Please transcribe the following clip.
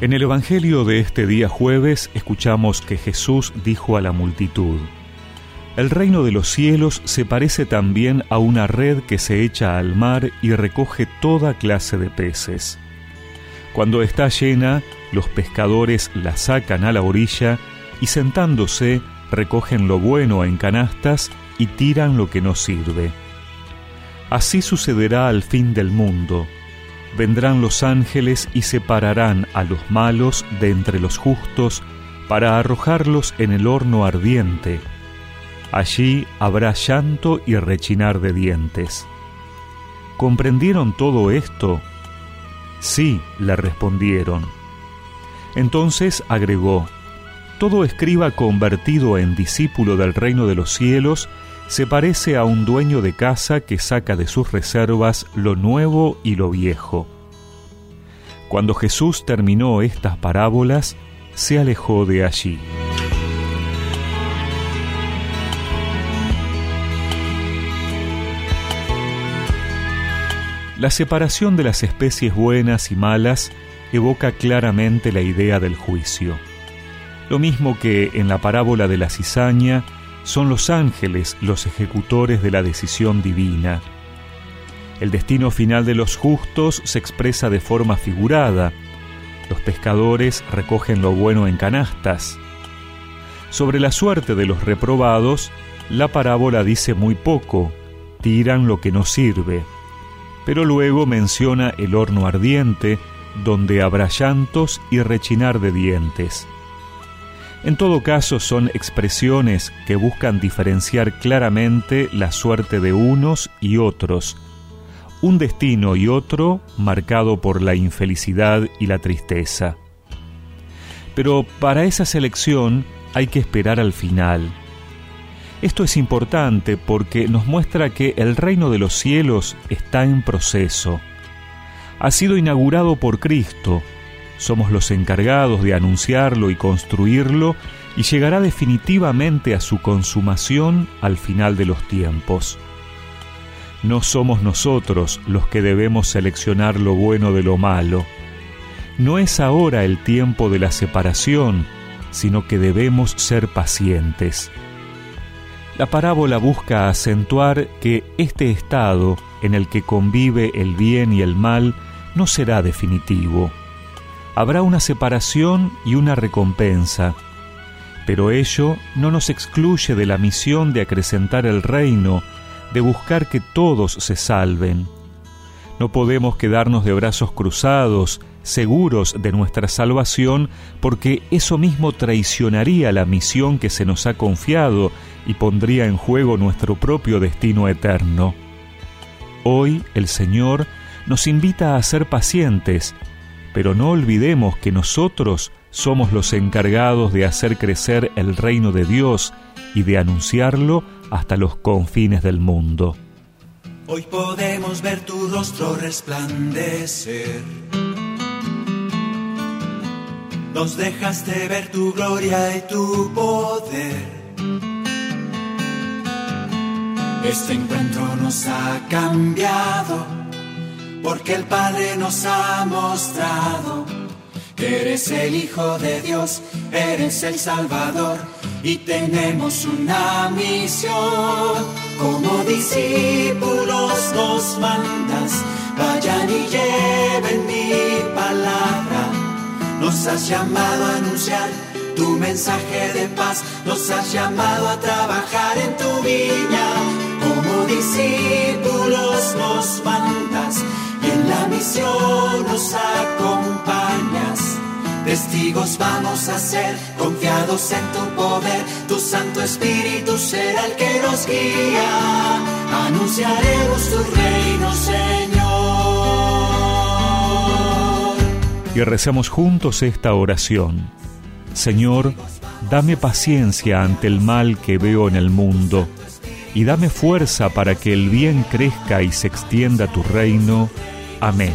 En el Evangelio de este día jueves escuchamos que Jesús dijo a la multitud, El reino de los cielos se parece también a una red que se echa al mar y recoge toda clase de peces. Cuando está llena, los pescadores la sacan a la orilla y sentándose recogen lo bueno en canastas y tiran lo que no sirve. Así sucederá al fin del mundo vendrán los ángeles y separarán a los malos de entre los justos para arrojarlos en el horno ardiente. Allí habrá llanto y rechinar de dientes. ¿Comprendieron todo esto? Sí, le respondieron. Entonces agregó, Todo escriba convertido en discípulo del reino de los cielos se parece a un dueño de casa que saca de sus reservas lo nuevo y lo viejo. Cuando Jesús terminó estas parábolas, se alejó de allí. La separación de las especies buenas y malas evoca claramente la idea del juicio. Lo mismo que en la parábola de la cizaña, son los ángeles los ejecutores de la decisión divina. El destino final de los justos se expresa de forma figurada. Los pescadores recogen lo bueno en canastas. Sobre la suerte de los reprobados, la parábola dice muy poco, tiran lo que no sirve. Pero luego menciona el horno ardiente, donde habrá llantos y rechinar de dientes. En todo caso son expresiones que buscan diferenciar claramente la suerte de unos y otros, un destino y otro marcado por la infelicidad y la tristeza. Pero para esa selección hay que esperar al final. Esto es importante porque nos muestra que el reino de los cielos está en proceso. Ha sido inaugurado por Cristo, somos los encargados de anunciarlo y construirlo y llegará definitivamente a su consumación al final de los tiempos. No somos nosotros los que debemos seleccionar lo bueno de lo malo. No es ahora el tiempo de la separación, sino que debemos ser pacientes. La parábola busca acentuar que este estado en el que convive el bien y el mal no será definitivo habrá una separación y una recompensa, pero ello no nos excluye de la misión de acrecentar el reino, de buscar que todos se salven. No podemos quedarnos de brazos cruzados, seguros de nuestra salvación, porque eso mismo traicionaría la misión que se nos ha confiado y pondría en juego nuestro propio destino eterno. Hoy el Señor nos invita a ser pacientes, pero no olvidemos que nosotros somos los encargados de hacer crecer el reino de Dios y de anunciarlo hasta los confines del mundo. Hoy podemos ver tu rostro resplandecer. Nos dejaste ver tu gloria y tu poder. Este encuentro nos ha cambiado porque el Padre nos ha mostrado que eres el Hijo de Dios, eres el Salvador y tenemos una misión. Como discípulos nos mandas, vayan y lleven mi palabra. Nos has llamado a anunciar tu mensaje de paz, nos has llamado a trabajar en tu viña. Testigos vamos a ser, confiados en tu poder, tu Santo Espíritu será el que nos guía. Anunciaremos tu reino, Señor. Y recemos juntos esta oración. Señor, dame paciencia ante el mal que veo en el mundo, y dame fuerza para que el bien crezca y se extienda tu reino Amén.